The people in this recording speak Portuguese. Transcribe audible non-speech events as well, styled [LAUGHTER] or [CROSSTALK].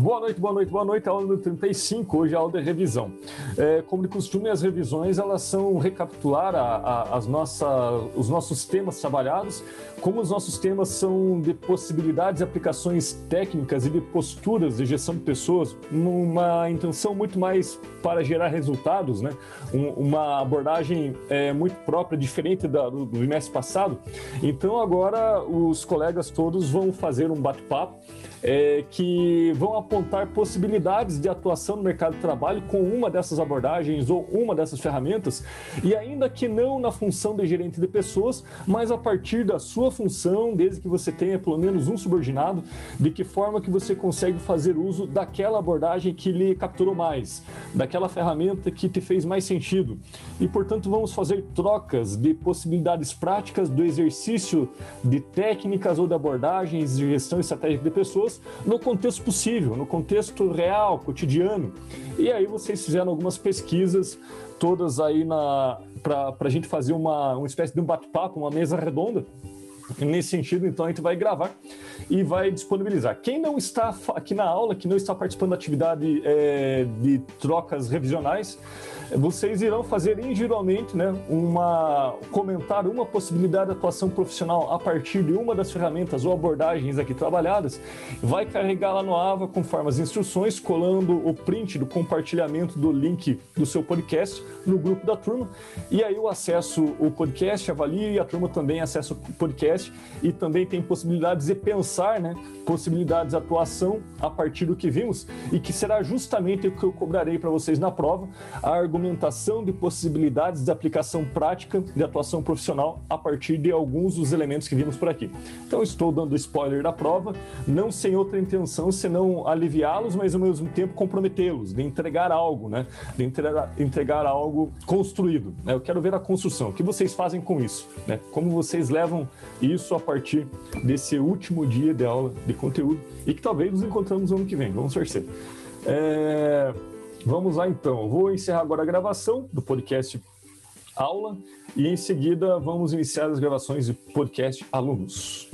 Boa noite, boa noite, boa noite. Aula número 35, hoje é aula de revisão. É, como de costume, as revisões elas são recapitular a, a, as nossa, os nossos temas trabalhados, como os nossos temas são de possibilidades, aplicações técnicas e de posturas de gestão de pessoas, numa intenção muito mais para gerar resultados, né? Um, uma abordagem é, muito própria, diferente da, do, do bimestre passado. Então, agora os colegas todos vão fazer um bate-papo é, que vão apontar possibilidades de atuação no mercado de trabalho com uma dessas abordagens ou uma dessas ferramentas, e ainda que não na função de gerente de pessoas, mas a partir da sua função, desde que você tenha pelo menos um subordinado, de que forma que você consegue fazer uso daquela abordagem que lhe capturou mais, daquela ferramenta que te fez mais sentido. E, portanto, vamos fazer trocas de possibilidades práticas do exercício de técnicas ou de abordagens de gestão estratégica de pessoas no contexto possível, no contexto real, cotidiano. E aí vocês fizeram algumas pesquisas, todas aí para a gente fazer uma, uma espécie de um bate-papo, uma mesa redonda. [LAUGHS] Nesse sentido, então, a gente vai gravar e vai disponibilizar. Quem não está aqui na aula, que não está participando da atividade é, de trocas revisionais, vocês irão fazer individualmente, né, uma comentar uma possibilidade de atuação profissional a partir de uma das ferramentas ou abordagens aqui trabalhadas, vai carregar lá no AVA conforme as instruções, colando o print do compartilhamento do link do seu podcast no grupo da turma, e aí o acesso o podcast, avalie e a turma também acessa o podcast e também tem possibilidades de pensar, né, possibilidades de atuação a partir do que vimos e que será justamente o que eu cobrarei para vocês na prova, a argumentação de possibilidades de aplicação prática de atuação profissional a partir de alguns dos elementos que vimos por aqui. Então estou dando spoiler da prova, não sem outra intenção senão aliviá-los, mas ao mesmo tempo comprometê-los, de entregar algo, né? De entregar, entregar algo construído. Né? Eu quero ver a construção. O que vocês fazem com isso? Né? Como vocês levam isso a partir desse último dia de aula de conteúdo e que talvez nos encontramos no ano que vem. Vamos torcer. É... Vamos lá então. Vou encerrar agora a gravação do podcast aula e em seguida vamos iniciar as gravações de podcast alunos.